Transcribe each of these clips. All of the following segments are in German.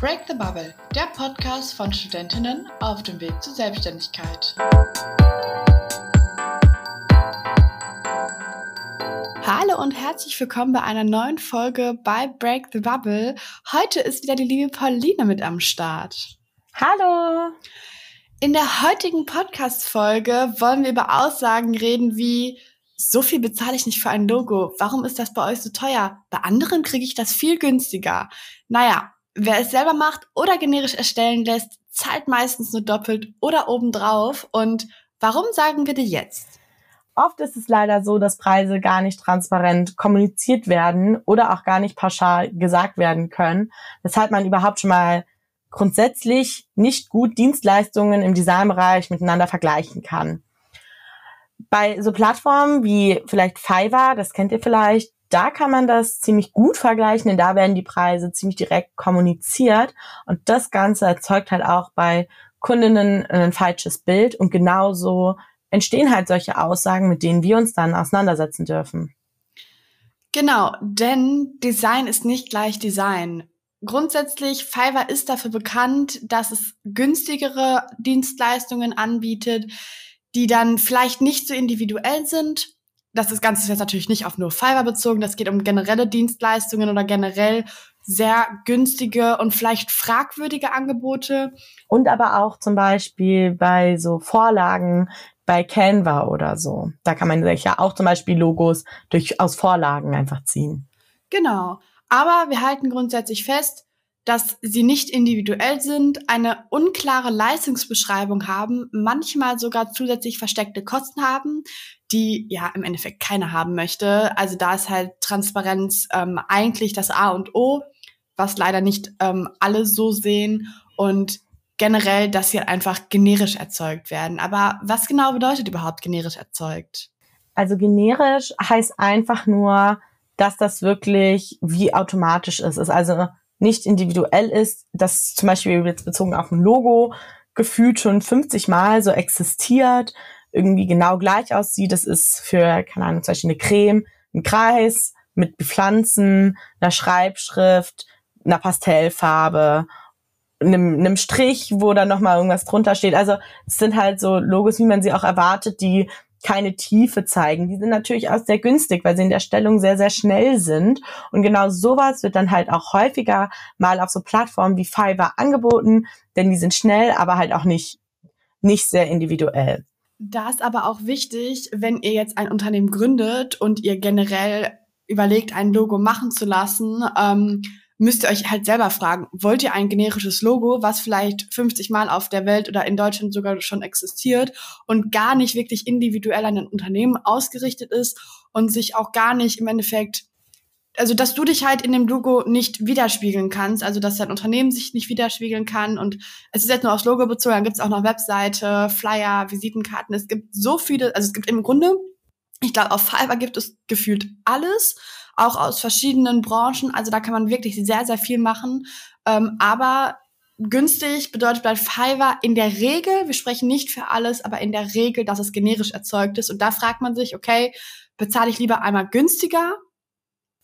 Break the Bubble, der Podcast von Studentinnen auf dem Weg zur Selbstständigkeit. Hallo und herzlich willkommen bei einer neuen Folge bei Break the Bubble. Heute ist wieder die liebe Pauline mit am Start. Hallo! In der heutigen Podcast-Folge wollen wir über Aussagen reden wie so viel bezahle ich nicht für ein Logo. Warum ist das bei euch so teuer? Bei anderen kriege ich das viel günstiger. Naja, wer es selber macht oder generisch erstellen lässt, zahlt meistens nur doppelt oder obendrauf. Und warum sagen wir dir jetzt? Oft ist es leider so, dass Preise gar nicht transparent kommuniziert werden oder auch gar nicht pauschal gesagt werden können, weshalb man überhaupt schon mal grundsätzlich nicht gut Dienstleistungen im Designbereich miteinander vergleichen kann bei so Plattformen wie vielleicht Fiverr, das kennt ihr vielleicht, da kann man das ziemlich gut vergleichen, denn da werden die Preise ziemlich direkt kommuniziert und das Ganze erzeugt halt auch bei Kundinnen ein falsches Bild und genauso entstehen halt solche Aussagen, mit denen wir uns dann auseinandersetzen dürfen. Genau, denn Design ist nicht gleich Design. Grundsätzlich, Fiverr ist dafür bekannt, dass es günstigere Dienstleistungen anbietet, die dann vielleicht nicht so individuell sind. Das ist Ganze ist jetzt natürlich nicht auf nur Fiverr bezogen. Das geht um generelle Dienstleistungen oder generell sehr günstige und vielleicht fragwürdige Angebote. Und aber auch zum Beispiel bei so Vorlagen bei Canva oder so. Da kann man sich ja auch zum Beispiel Logos durch, aus Vorlagen einfach ziehen. Genau. Aber wir halten grundsätzlich fest, dass sie nicht individuell sind, eine unklare Leistungsbeschreibung haben, manchmal sogar zusätzlich versteckte Kosten haben, die ja im Endeffekt keiner haben möchte. Also da ist halt Transparenz ähm, eigentlich das A und O, was leider nicht ähm, alle so sehen und generell, dass sie halt einfach generisch erzeugt werden. Aber was genau bedeutet überhaupt generisch erzeugt? Also generisch heißt einfach nur, dass das wirklich wie automatisch ist. Also nicht individuell ist, das zum Beispiel jetzt bezogen auf ein Logo gefühlt schon 50 Mal so existiert, irgendwie genau gleich aussieht. Das ist für, keine Ahnung, zum Beispiel eine Creme, ein Kreis mit Pflanzen, einer Schreibschrift, einer Pastellfarbe, einem, einem Strich, wo dann nochmal irgendwas drunter steht. Also es sind halt so Logos, wie man sie auch erwartet, die keine Tiefe zeigen. Die sind natürlich auch sehr günstig, weil sie in der Stellung sehr, sehr schnell sind. Und genau sowas wird dann halt auch häufiger mal auf so Plattformen wie Fiverr angeboten, denn die sind schnell, aber halt auch nicht, nicht sehr individuell. Da ist aber auch wichtig, wenn ihr jetzt ein Unternehmen gründet und ihr generell überlegt, ein Logo machen zu lassen, ähm, müsst ihr euch halt selber fragen, wollt ihr ein generisches Logo, was vielleicht 50 Mal auf der Welt oder in Deutschland sogar schon existiert und gar nicht wirklich individuell an ein Unternehmen ausgerichtet ist und sich auch gar nicht im Endeffekt also dass du dich halt in dem Logo nicht widerspiegeln kannst, also dass dein Unternehmen sich nicht widerspiegeln kann und es ist jetzt nur aufs Logo bezogen, dann gibt es auch noch Webseite, Flyer, Visitenkarten, es gibt so viele, also es gibt im Grunde, ich glaube auf Fiverr gibt es gefühlt alles auch aus verschiedenen Branchen. Also da kann man wirklich sehr, sehr viel machen. Ähm, aber günstig bedeutet bei Fiverr in der Regel, wir sprechen nicht für alles, aber in der Regel, dass es generisch erzeugt ist. Und da fragt man sich, okay, bezahle ich lieber einmal günstiger,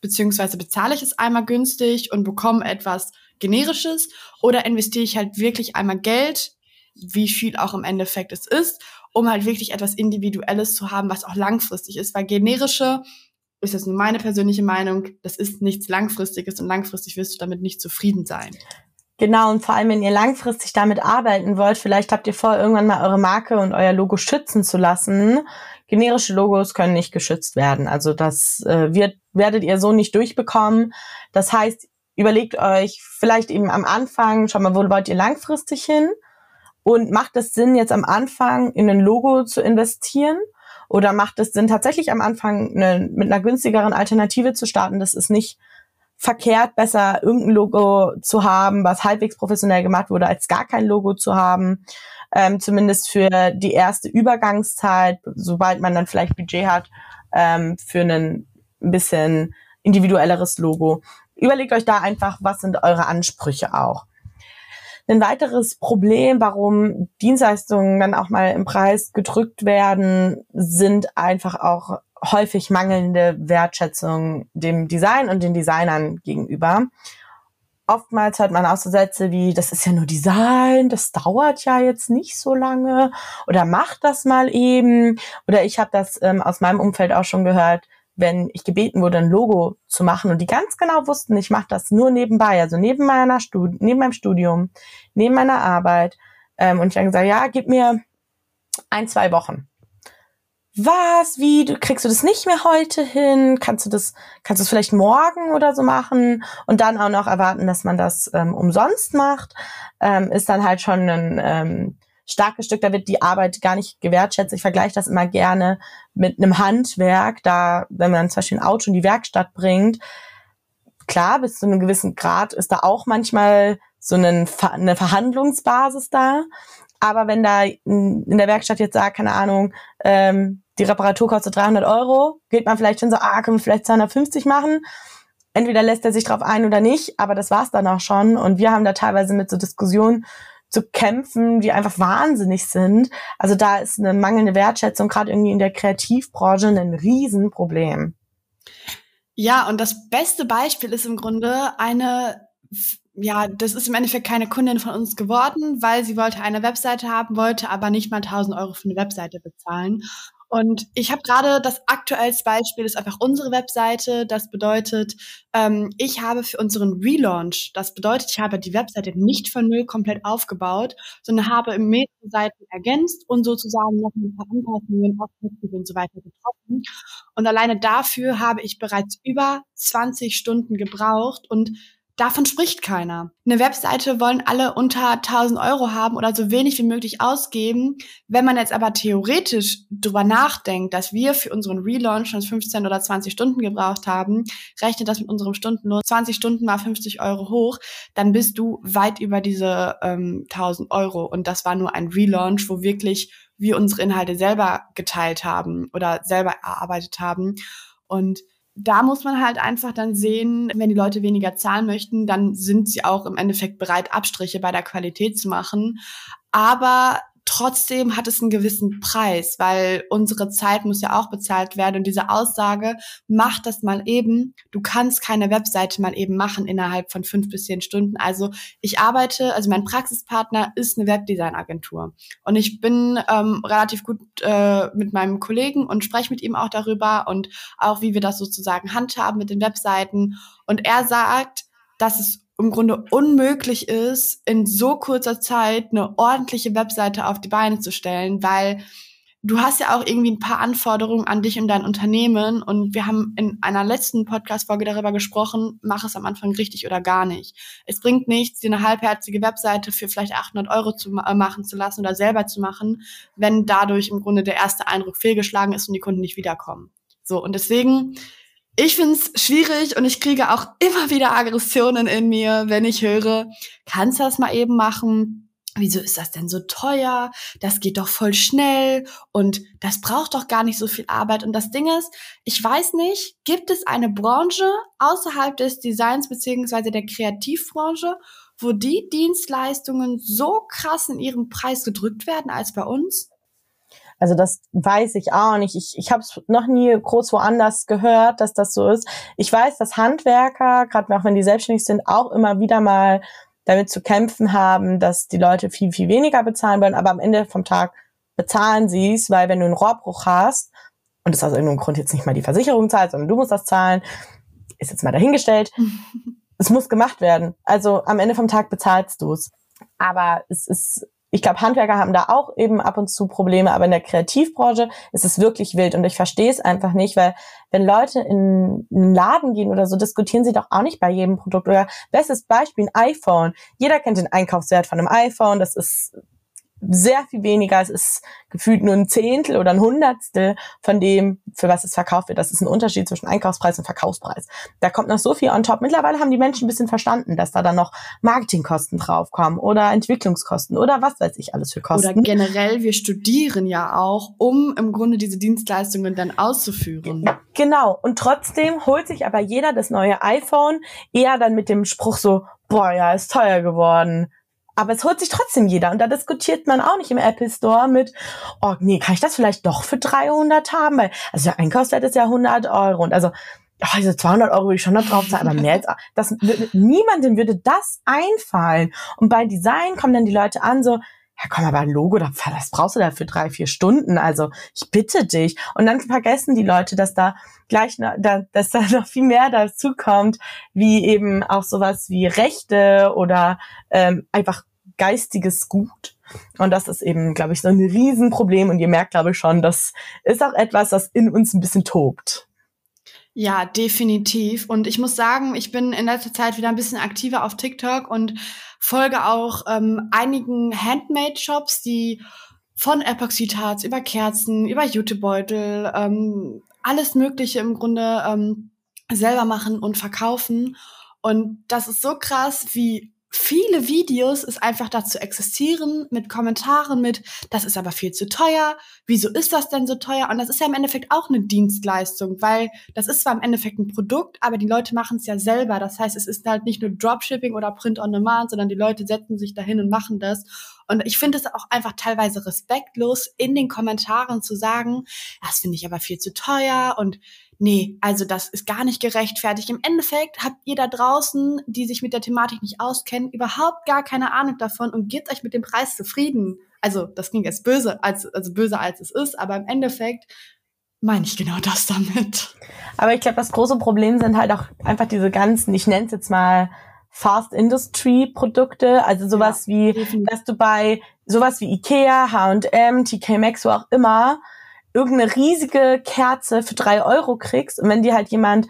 beziehungsweise bezahle ich es einmal günstig und bekomme etwas generisches oder investiere ich halt wirklich einmal Geld, wie viel auch im Endeffekt es ist, um halt wirklich etwas Individuelles zu haben, was auch langfristig ist, weil generische ist jetzt nur meine persönliche Meinung, das ist nichts Langfristiges und langfristig wirst du damit nicht zufrieden sein. Genau, und vor allem, wenn ihr langfristig damit arbeiten wollt, vielleicht habt ihr vor, irgendwann mal eure Marke und euer Logo schützen zu lassen. Generische Logos können nicht geschützt werden. Also das äh, wird, werdet ihr so nicht durchbekommen. Das heißt, überlegt euch vielleicht eben am Anfang, schau mal, wo wollt ihr langfristig hin? Und macht es Sinn, jetzt am Anfang in ein Logo zu investieren? Oder macht es Sinn, tatsächlich am Anfang eine, mit einer günstigeren Alternative zu starten? Das ist nicht verkehrt, besser irgendein Logo zu haben, was halbwegs professionell gemacht wurde, als gar kein Logo zu haben. Ähm, zumindest für die erste Übergangszeit, sobald man dann vielleicht Budget hat, ähm, für ein bisschen individuelleres Logo. Überlegt euch da einfach, was sind eure Ansprüche auch. Ein weiteres Problem, warum Dienstleistungen dann auch mal im Preis gedrückt werden, sind einfach auch häufig mangelnde Wertschätzung dem Design und den Designern gegenüber. oftmals hört man auch so Sätze wie, das ist ja nur Design, das dauert ja jetzt nicht so lange oder mach das mal eben. Oder ich habe das ähm, aus meinem Umfeld auch schon gehört, wenn ich gebeten wurde, ein Logo zu machen und die ganz genau wussten, ich mache das nur nebenbei, also neben meiner Stud neben meinem Studium, neben meiner Arbeit. Ähm, und ich dann gesagt, ja, gib mir ein, zwei Wochen was, wie, du kriegst du das nicht mehr heute hin? Kannst du das, kannst du es vielleicht morgen oder so machen? Und dann auch noch erwarten, dass man das ähm, umsonst macht, ähm, ist dann halt schon ein ähm, starkes Stück. Da wird die Arbeit gar nicht gewertschätzt. Ich vergleiche das immer gerne mit einem Handwerk. Da, wenn man zum Beispiel ein Auto in die Werkstatt bringt, klar, bis zu einem gewissen Grad ist da auch manchmal so eine, eine Verhandlungsbasis da. Aber wenn da in der Werkstatt jetzt sagt, keine Ahnung, ähm, die Reparatur kostet 300 Euro, geht man vielleicht schon so, ah, können wir vielleicht 250 machen? Entweder lässt er sich drauf ein oder nicht, aber das war's dann auch schon. Und wir haben da teilweise mit so Diskussionen zu kämpfen, die einfach wahnsinnig sind. Also da ist eine mangelnde Wertschätzung gerade irgendwie in der Kreativbranche ein Riesenproblem. Ja, und das beste Beispiel ist im Grunde eine ja, das ist im Endeffekt keine Kundin von uns geworden, weil sie wollte eine Webseite haben, wollte aber nicht mal 1000 Euro für eine Webseite bezahlen. Und ich habe gerade das aktuellste Beispiel ist einfach unsere Webseite. Das bedeutet, ähm, ich habe für unseren Relaunch, das bedeutet, ich habe die Webseite nicht von null komplett aufgebaut, sondern habe im mehrere Seiten ergänzt und sozusagen noch ein paar Anpassungen auf und so weiter getroffen. Und alleine dafür habe ich bereits über 20 Stunden gebraucht und Davon spricht keiner. Eine Webseite wollen alle unter 1000 Euro haben oder so wenig wie möglich ausgeben. Wenn man jetzt aber theoretisch drüber nachdenkt, dass wir für unseren Relaunch schon 15 oder 20 Stunden gebraucht haben, rechnet das mit unserem Stundenlohn 20 Stunden mal 50 Euro hoch, dann bist du weit über diese ähm, 1000 Euro. Und das war nur ein Relaunch, wo wirklich wir unsere Inhalte selber geteilt haben oder selber erarbeitet haben. Und da muss man halt einfach dann sehen, wenn die Leute weniger zahlen möchten, dann sind sie auch im Endeffekt bereit, Abstriche bei der Qualität zu machen. Aber Trotzdem hat es einen gewissen Preis, weil unsere Zeit muss ja auch bezahlt werden. Und diese Aussage, mach das mal eben. Du kannst keine Webseite mal eben machen innerhalb von fünf bis zehn Stunden. Also ich arbeite, also mein Praxispartner ist eine Webdesign-Agentur. Und ich bin ähm, relativ gut äh, mit meinem Kollegen und spreche mit ihm auch darüber und auch, wie wir das sozusagen handhaben mit den Webseiten. Und er sagt, dass es im Grunde unmöglich ist, in so kurzer Zeit eine ordentliche Webseite auf die Beine zu stellen, weil du hast ja auch irgendwie ein paar Anforderungen an dich und dein Unternehmen und wir haben in einer letzten Podcast-Folge darüber gesprochen, mach es am Anfang richtig oder gar nicht. Es bringt nichts, dir eine halbherzige Webseite für vielleicht 800 Euro zu äh, machen zu lassen oder selber zu machen, wenn dadurch im Grunde der erste Eindruck fehlgeschlagen ist und die Kunden nicht wiederkommen. So, und deswegen ich find's schwierig und ich kriege auch immer wieder Aggressionen in mir, wenn ich höre, kannst du das mal eben machen? Wieso ist das denn so teuer? Das geht doch voll schnell und das braucht doch gar nicht so viel Arbeit. Und das Ding ist, ich weiß nicht, gibt es eine Branche außerhalb des Designs beziehungsweise der Kreativbranche, wo die Dienstleistungen so krass in ihrem Preis gedrückt werden als bei uns? Also das weiß ich auch nicht. Ich, ich habe es noch nie groß woanders gehört, dass das so ist. Ich weiß, dass Handwerker, gerade auch wenn die selbstständig sind, auch immer wieder mal damit zu kämpfen haben, dass die Leute viel, viel weniger bezahlen wollen. Aber am Ende vom Tag bezahlen sie es, weil wenn du einen Rohrbruch hast und es aus irgendeinem Grund jetzt nicht mal die Versicherung zahlt, sondern du musst das zahlen, ist jetzt mal dahingestellt. es muss gemacht werden. Also am Ende vom Tag bezahlst du es. Aber es ist ich glaube, Handwerker haben da auch eben ab und zu Probleme, aber in der Kreativbranche ist es wirklich wild und ich verstehe es einfach nicht, weil wenn Leute in einen Laden gehen oder so, diskutieren sie doch auch nicht bei jedem Produkt. Oder bestes Beispiel, ein iPhone. Jeder kennt den Einkaufswert von einem iPhone, das ist sehr viel weniger. Es ist gefühlt nur ein Zehntel oder ein Hundertstel von dem, für was es verkauft wird. Das ist ein Unterschied zwischen Einkaufspreis und Verkaufspreis. Da kommt noch so viel on top. Mittlerweile haben die Menschen ein bisschen verstanden, dass da dann noch Marketingkosten draufkommen oder Entwicklungskosten oder was weiß ich alles für Kosten. Oder generell, wir studieren ja auch, um im Grunde diese Dienstleistungen dann auszuführen. Genau. Und trotzdem holt sich aber jeder das neue iPhone eher dann mit dem Spruch so, boah, ja, ist teuer geworden aber es holt sich trotzdem jeder. Und da diskutiert man auch nicht im Apple Store mit, oh nee, kann ich das vielleicht doch für 300 haben? Weil, also der Einkaufswert ist ja 100 Euro. Und also oh, diese 200 Euro würde ich schon noch drauf zahlen, aber mehr als, das, niemandem würde das einfallen. Und bei Design kommen dann die Leute an, so, ja komm, aber ein Logo, das brauchst du da für drei, vier Stunden, also ich bitte dich. Und dann vergessen die Leute, dass da gleich, noch, dass da noch viel mehr dazu kommt, wie eben auch sowas wie Rechte oder ähm, einfach geistiges Gut. Und das ist eben, glaube ich, so ein Riesenproblem. Und ihr merkt, glaube ich, schon, das ist auch etwas, das in uns ein bisschen tobt. Ja, definitiv. Und ich muss sagen, ich bin in letzter Zeit wieder ein bisschen aktiver auf TikTok und folge auch ähm, einigen Handmade-Shops, die von Epoxidharz über Kerzen, über Jutebeutel, ähm, alles Mögliche im Grunde ähm, selber machen und verkaufen. Und das ist so krass, wie viele Videos es einfach dazu existieren mit Kommentaren mit, das ist aber viel zu teuer, wieso ist das denn so teuer? Und das ist ja im Endeffekt auch eine Dienstleistung, weil das ist zwar im Endeffekt ein Produkt, aber die Leute machen es ja selber. Das heißt, es ist halt nicht nur Dropshipping oder Print on Demand, sondern die Leute setzen sich dahin und machen das. Und ich finde es auch einfach teilweise respektlos, in den Kommentaren zu sagen, das finde ich aber viel zu teuer und nee, also das ist gar nicht gerechtfertigt. Im Endeffekt habt ihr da draußen, die sich mit der Thematik nicht auskennen, überhaupt gar keine Ahnung davon und gebt euch mit dem Preis zufrieden. Also das klingt jetzt böse, als, also böser als es ist, aber im Endeffekt meine ich genau das damit. Aber ich glaube, das große Problem sind halt auch einfach diese ganzen, ich nenne es jetzt mal Fast Industry Produkte, also sowas ja, wie, definitiv. dass du bei sowas wie Ikea, H&M, TK Maxx, wo auch immer, irgendeine riesige Kerze für drei Euro kriegst. Und wenn die halt jemand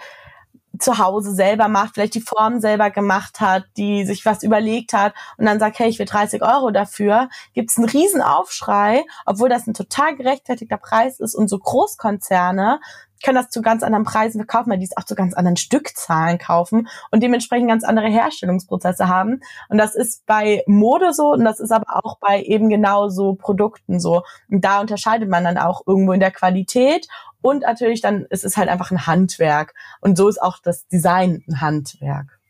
zu Hause selber macht, vielleicht die Form selber gemacht hat, die sich was überlegt hat und dann sagt, hey, ich will 30 Euro dafür, gibt es einen riesen Aufschrei, obwohl das ein total gerechtfertigter Preis ist und so Großkonzerne können das zu ganz anderen Preisen verkaufen, weil die es auch zu ganz anderen Stückzahlen kaufen und dementsprechend ganz andere Herstellungsprozesse haben. Und das ist bei Mode so und das ist aber auch bei eben genau so Produkten so. Und da unterscheidet man dann auch irgendwo in der Qualität und natürlich dann ist es halt einfach ein Handwerk. Und so ist auch das Design ein Handwerk.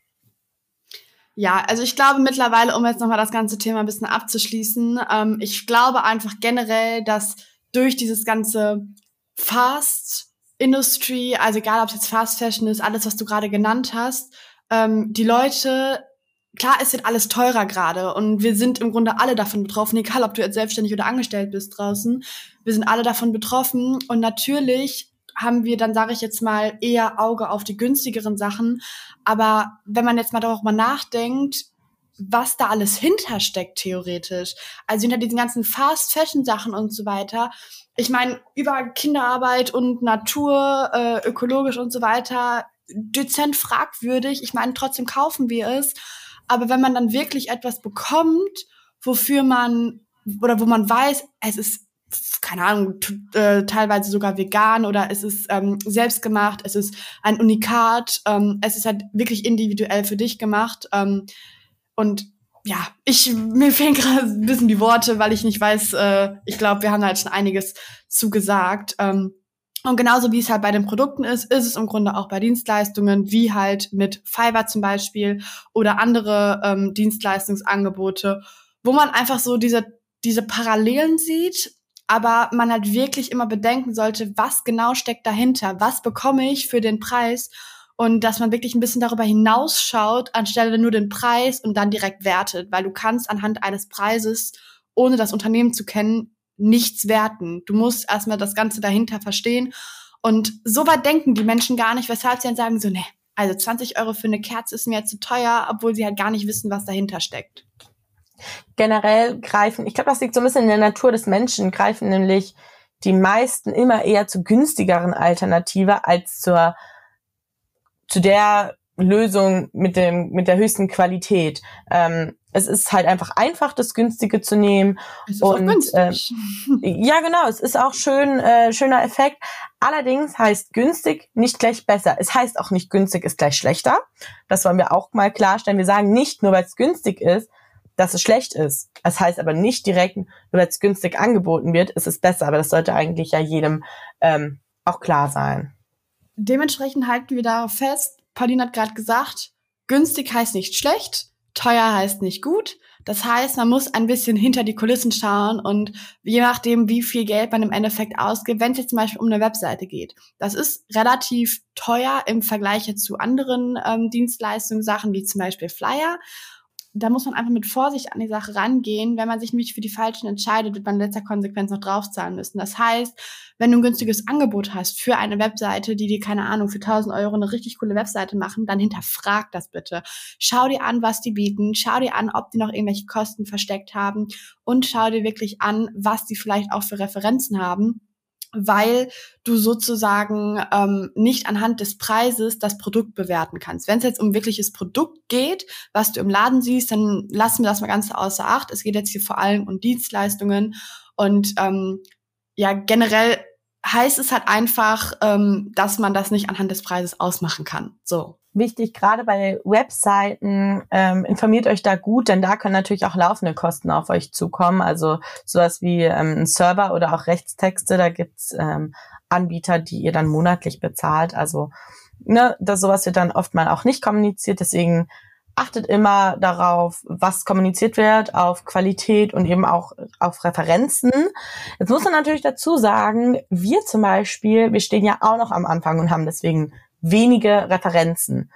Ja, also ich glaube mittlerweile, um jetzt nochmal das ganze Thema ein bisschen abzuschließen, ähm, ich glaube einfach generell, dass durch dieses ganze Fast Industry, also egal ob es jetzt Fast Fashion ist, alles, was du gerade genannt hast, ähm, die Leute, klar, es wird alles teurer gerade und wir sind im Grunde alle davon betroffen, egal ob du jetzt selbstständig oder angestellt bist draußen, wir sind alle davon betroffen und natürlich haben wir dann, sage ich jetzt mal, eher Auge auf die günstigeren Sachen. Aber wenn man jetzt mal darüber nachdenkt, was da alles hintersteckt, theoretisch. Also hinter diesen ganzen Fast-Fashion-Sachen und so weiter. Ich meine, über Kinderarbeit und Natur, äh, ökologisch und so weiter, dezent fragwürdig. Ich meine, trotzdem kaufen wir es. Aber wenn man dann wirklich etwas bekommt, wofür man oder wo man weiß, es ist keine Ahnung, äh, teilweise sogar vegan oder es ist ähm, selbst gemacht, es ist ein Unikat, ähm, es ist halt wirklich individuell für dich gemacht. Ähm, und ja, ich mir fehlen gerade ein bisschen die Worte, weil ich nicht weiß, äh, ich glaube, wir haben halt schon einiges zugesagt. Ähm, und genauso wie es halt bei den Produkten ist, ist es im Grunde auch bei Dienstleistungen, wie halt mit Fiverr zum Beispiel oder andere ähm, Dienstleistungsangebote, wo man einfach so diese, diese Parallelen sieht, aber man halt wirklich immer bedenken sollte, was genau steckt dahinter, was bekomme ich für den Preis und dass man wirklich ein bisschen darüber hinausschaut, anstelle nur den Preis und dann direkt wertet, weil du kannst anhand eines Preises, ohne das Unternehmen zu kennen, nichts werten. Du musst erstmal das Ganze dahinter verstehen. Und so weit denken die Menschen gar nicht, weshalb sie dann sagen so, ne, also 20 Euro für eine Kerze ist mir zu teuer, obwohl sie halt gar nicht wissen, was dahinter steckt. Generell greifen, ich glaube, das liegt so ein bisschen in der Natur des Menschen, greifen nämlich die meisten immer eher zur günstigeren Alternative als zur zu der Lösung mit dem mit der höchsten Qualität. Ähm, es ist halt einfach einfach, das Günstige zu nehmen. Es ist und, auch günstig. Äh, ja, genau. Es ist auch schön äh, schöner Effekt. Allerdings heißt günstig nicht gleich besser. Es heißt auch nicht günstig ist gleich schlechter. Das wollen wir auch mal klarstellen. Wir sagen nicht nur, weil es günstig ist, dass es schlecht ist. Es heißt aber nicht direkt, nur weil es günstig angeboten wird, ist es besser. Aber das sollte eigentlich ja jedem ähm, auch klar sein dementsprechend halten wir darauf fest, Pauline hat gerade gesagt, günstig heißt nicht schlecht, teuer heißt nicht gut. Das heißt, man muss ein bisschen hinter die Kulissen schauen und je nachdem, wie viel Geld man im Endeffekt ausgibt, wenn es jetzt zum Beispiel um eine Webseite geht. Das ist relativ teuer im Vergleich zu anderen ähm, Dienstleistungen, Sachen wie zum Beispiel Flyer da muss man einfach mit Vorsicht an die Sache rangehen. Wenn man sich nämlich für die Falschen entscheidet, wird man in letzter Konsequenz noch draufzahlen müssen. Das heißt, wenn du ein günstiges Angebot hast für eine Webseite, die dir, keine Ahnung, für 1000 Euro eine richtig coole Webseite machen, dann hinterfrag das bitte. Schau dir an, was die bieten. Schau dir an, ob die noch irgendwelche Kosten versteckt haben. Und schau dir wirklich an, was die vielleicht auch für Referenzen haben weil du sozusagen ähm, nicht anhand des Preises das Produkt bewerten kannst. Wenn es jetzt um wirkliches Produkt geht, was du im Laden siehst, dann lassen wir das mal ganz außer Acht. Es geht jetzt hier vor allem um Dienstleistungen und ähm, ja generell heißt es halt einfach, ähm, dass man das nicht anhand des Preises ausmachen kann. So wichtig, gerade bei Webseiten, ähm, informiert euch da gut, denn da können natürlich auch laufende Kosten auf euch zukommen. Also sowas wie ähm, ein Server oder auch Rechtstexte, da gibt's ähm, Anbieter, die ihr dann monatlich bezahlt. Also ne, das sowas wird dann oft mal auch nicht kommuniziert. Deswegen achtet immer darauf, was kommuniziert wird, auf Qualität und eben auch auf Referenzen. Jetzt muss man natürlich dazu sagen, wir zum Beispiel, wir stehen ja auch noch am Anfang und haben deswegen wenige Referenzen.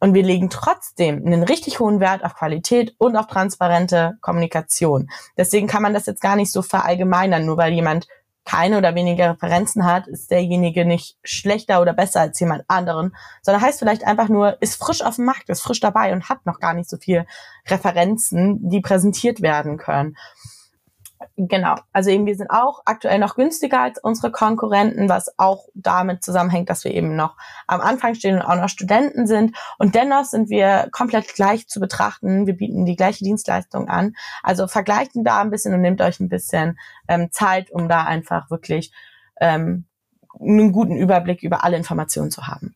Und wir legen trotzdem einen richtig hohen Wert auf Qualität und auf transparente Kommunikation. Deswegen kann man das jetzt gar nicht so verallgemeinern. Nur weil jemand keine oder weniger Referenzen hat, ist derjenige nicht schlechter oder besser als jemand anderen, sondern heißt vielleicht einfach nur, ist frisch auf dem Markt, ist frisch dabei und hat noch gar nicht so viel Referenzen, die präsentiert werden können. Genau, also eben wir sind auch aktuell noch günstiger als unsere Konkurrenten, was auch damit zusammenhängt, dass wir eben noch am Anfang stehen und auch noch Studenten sind. Und dennoch sind wir komplett gleich zu betrachten. Wir bieten die gleiche Dienstleistung an. Also vergleicht da ein bisschen und nehmt euch ein bisschen ähm, Zeit, um da einfach wirklich ähm, einen guten Überblick über alle Informationen zu haben.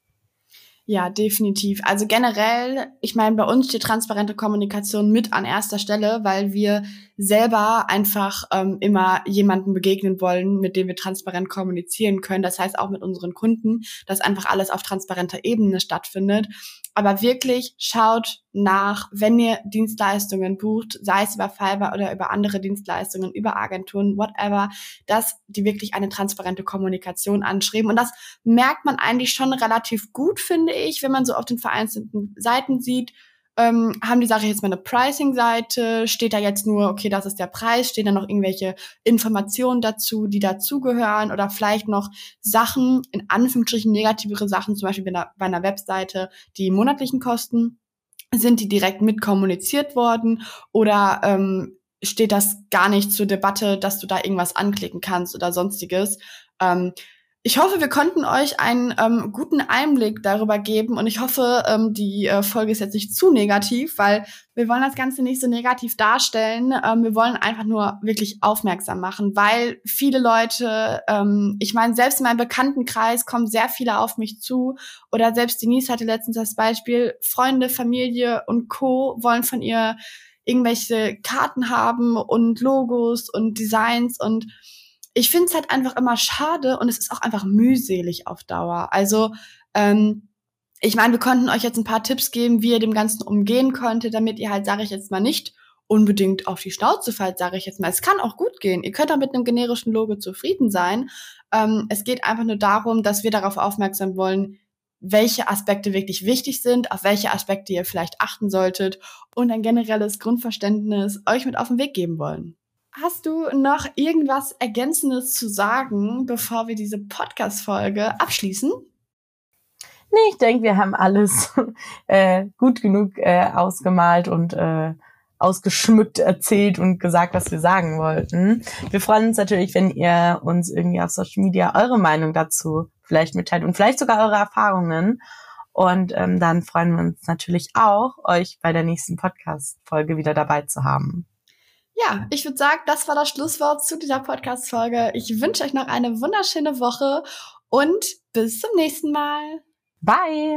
Ja, definitiv. Also generell, ich meine, bei uns steht transparente Kommunikation mit an erster Stelle, weil wir selber einfach ähm, immer jemanden begegnen wollen, mit dem wir transparent kommunizieren können. Das heißt auch mit unseren Kunden, dass einfach alles auf transparenter Ebene stattfindet. Aber wirklich schaut nach, wenn ihr Dienstleistungen bucht, sei es über Fiverr oder über andere Dienstleistungen, über Agenturen, whatever, dass die wirklich eine transparente Kommunikation anschreiben. Und das merkt man eigentlich schon relativ gut, finde ich, wenn man so auf den vereinzelten Seiten sieht, ähm, haben die Sache jetzt mal eine Pricing-Seite, steht da jetzt nur, okay, das ist der Preis, stehen da noch irgendwelche Informationen dazu, die dazugehören oder vielleicht noch Sachen, in Anführungsstrichen negativere Sachen, zum Beispiel bei einer, bei einer Webseite, die monatlichen Kosten, sind die direkt mit kommuniziert worden oder ähm, steht das gar nicht zur Debatte, dass du da irgendwas anklicken kannst oder sonstiges. Ähm, ich hoffe, wir konnten euch einen ähm, guten Einblick darüber geben und ich hoffe, ähm, die äh, Folge ist jetzt nicht zu negativ, weil wir wollen das Ganze nicht so negativ darstellen. Ähm, wir wollen einfach nur wirklich aufmerksam machen, weil viele Leute, ähm, ich meine, selbst in meinem Bekanntenkreis kommen sehr viele auf mich zu oder selbst Denise hatte letztens das Beispiel, Freunde, Familie und Co. wollen von ihr irgendwelche Karten haben und Logos und Designs und ich finde es halt einfach immer schade und es ist auch einfach mühselig auf Dauer. Also ähm, ich meine, wir konnten euch jetzt ein paar Tipps geben, wie ihr dem Ganzen umgehen konntet, damit ihr halt, sage ich jetzt mal, nicht unbedingt auf die Schnauze fallt, sage ich jetzt mal. Es kann auch gut gehen. Ihr könnt auch mit einem generischen Logo zufrieden sein. Ähm, es geht einfach nur darum, dass wir darauf aufmerksam wollen, welche Aspekte wirklich wichtig sind, auf welche Aspekte ihr vielleicht achten solltet und ein generelles Grundverständnis euch mit auf den Weg geben wollen. Hast du noch irgendwas Ergänzendes zu sagen, bevor wir diese Podcast-Folge abschließen? Nee, ich denke, wir haben alles äh, gut genug äh, ausgemalt und äh, ausgeschmückt erzählt und gesagt, was wir sagen wollten. Wir freuen uns natürlich, wenn ihr uns irgendwie auf Social Media eure Meinung dazu vielleicht mitteilt und vielleicht sogar eure Erfahrungen. Und ähm, dann freuen wir uns natürlich auch, euch bei der nächsten Podcast-Folge wieder dabei zu haben. Ja, ich würde sagen, das war das Schlusswort zu dieser Podcast-Folge. Ich wünsche euch noch eine wunderschöne Woche und bis zum nächsten Mal. Bye.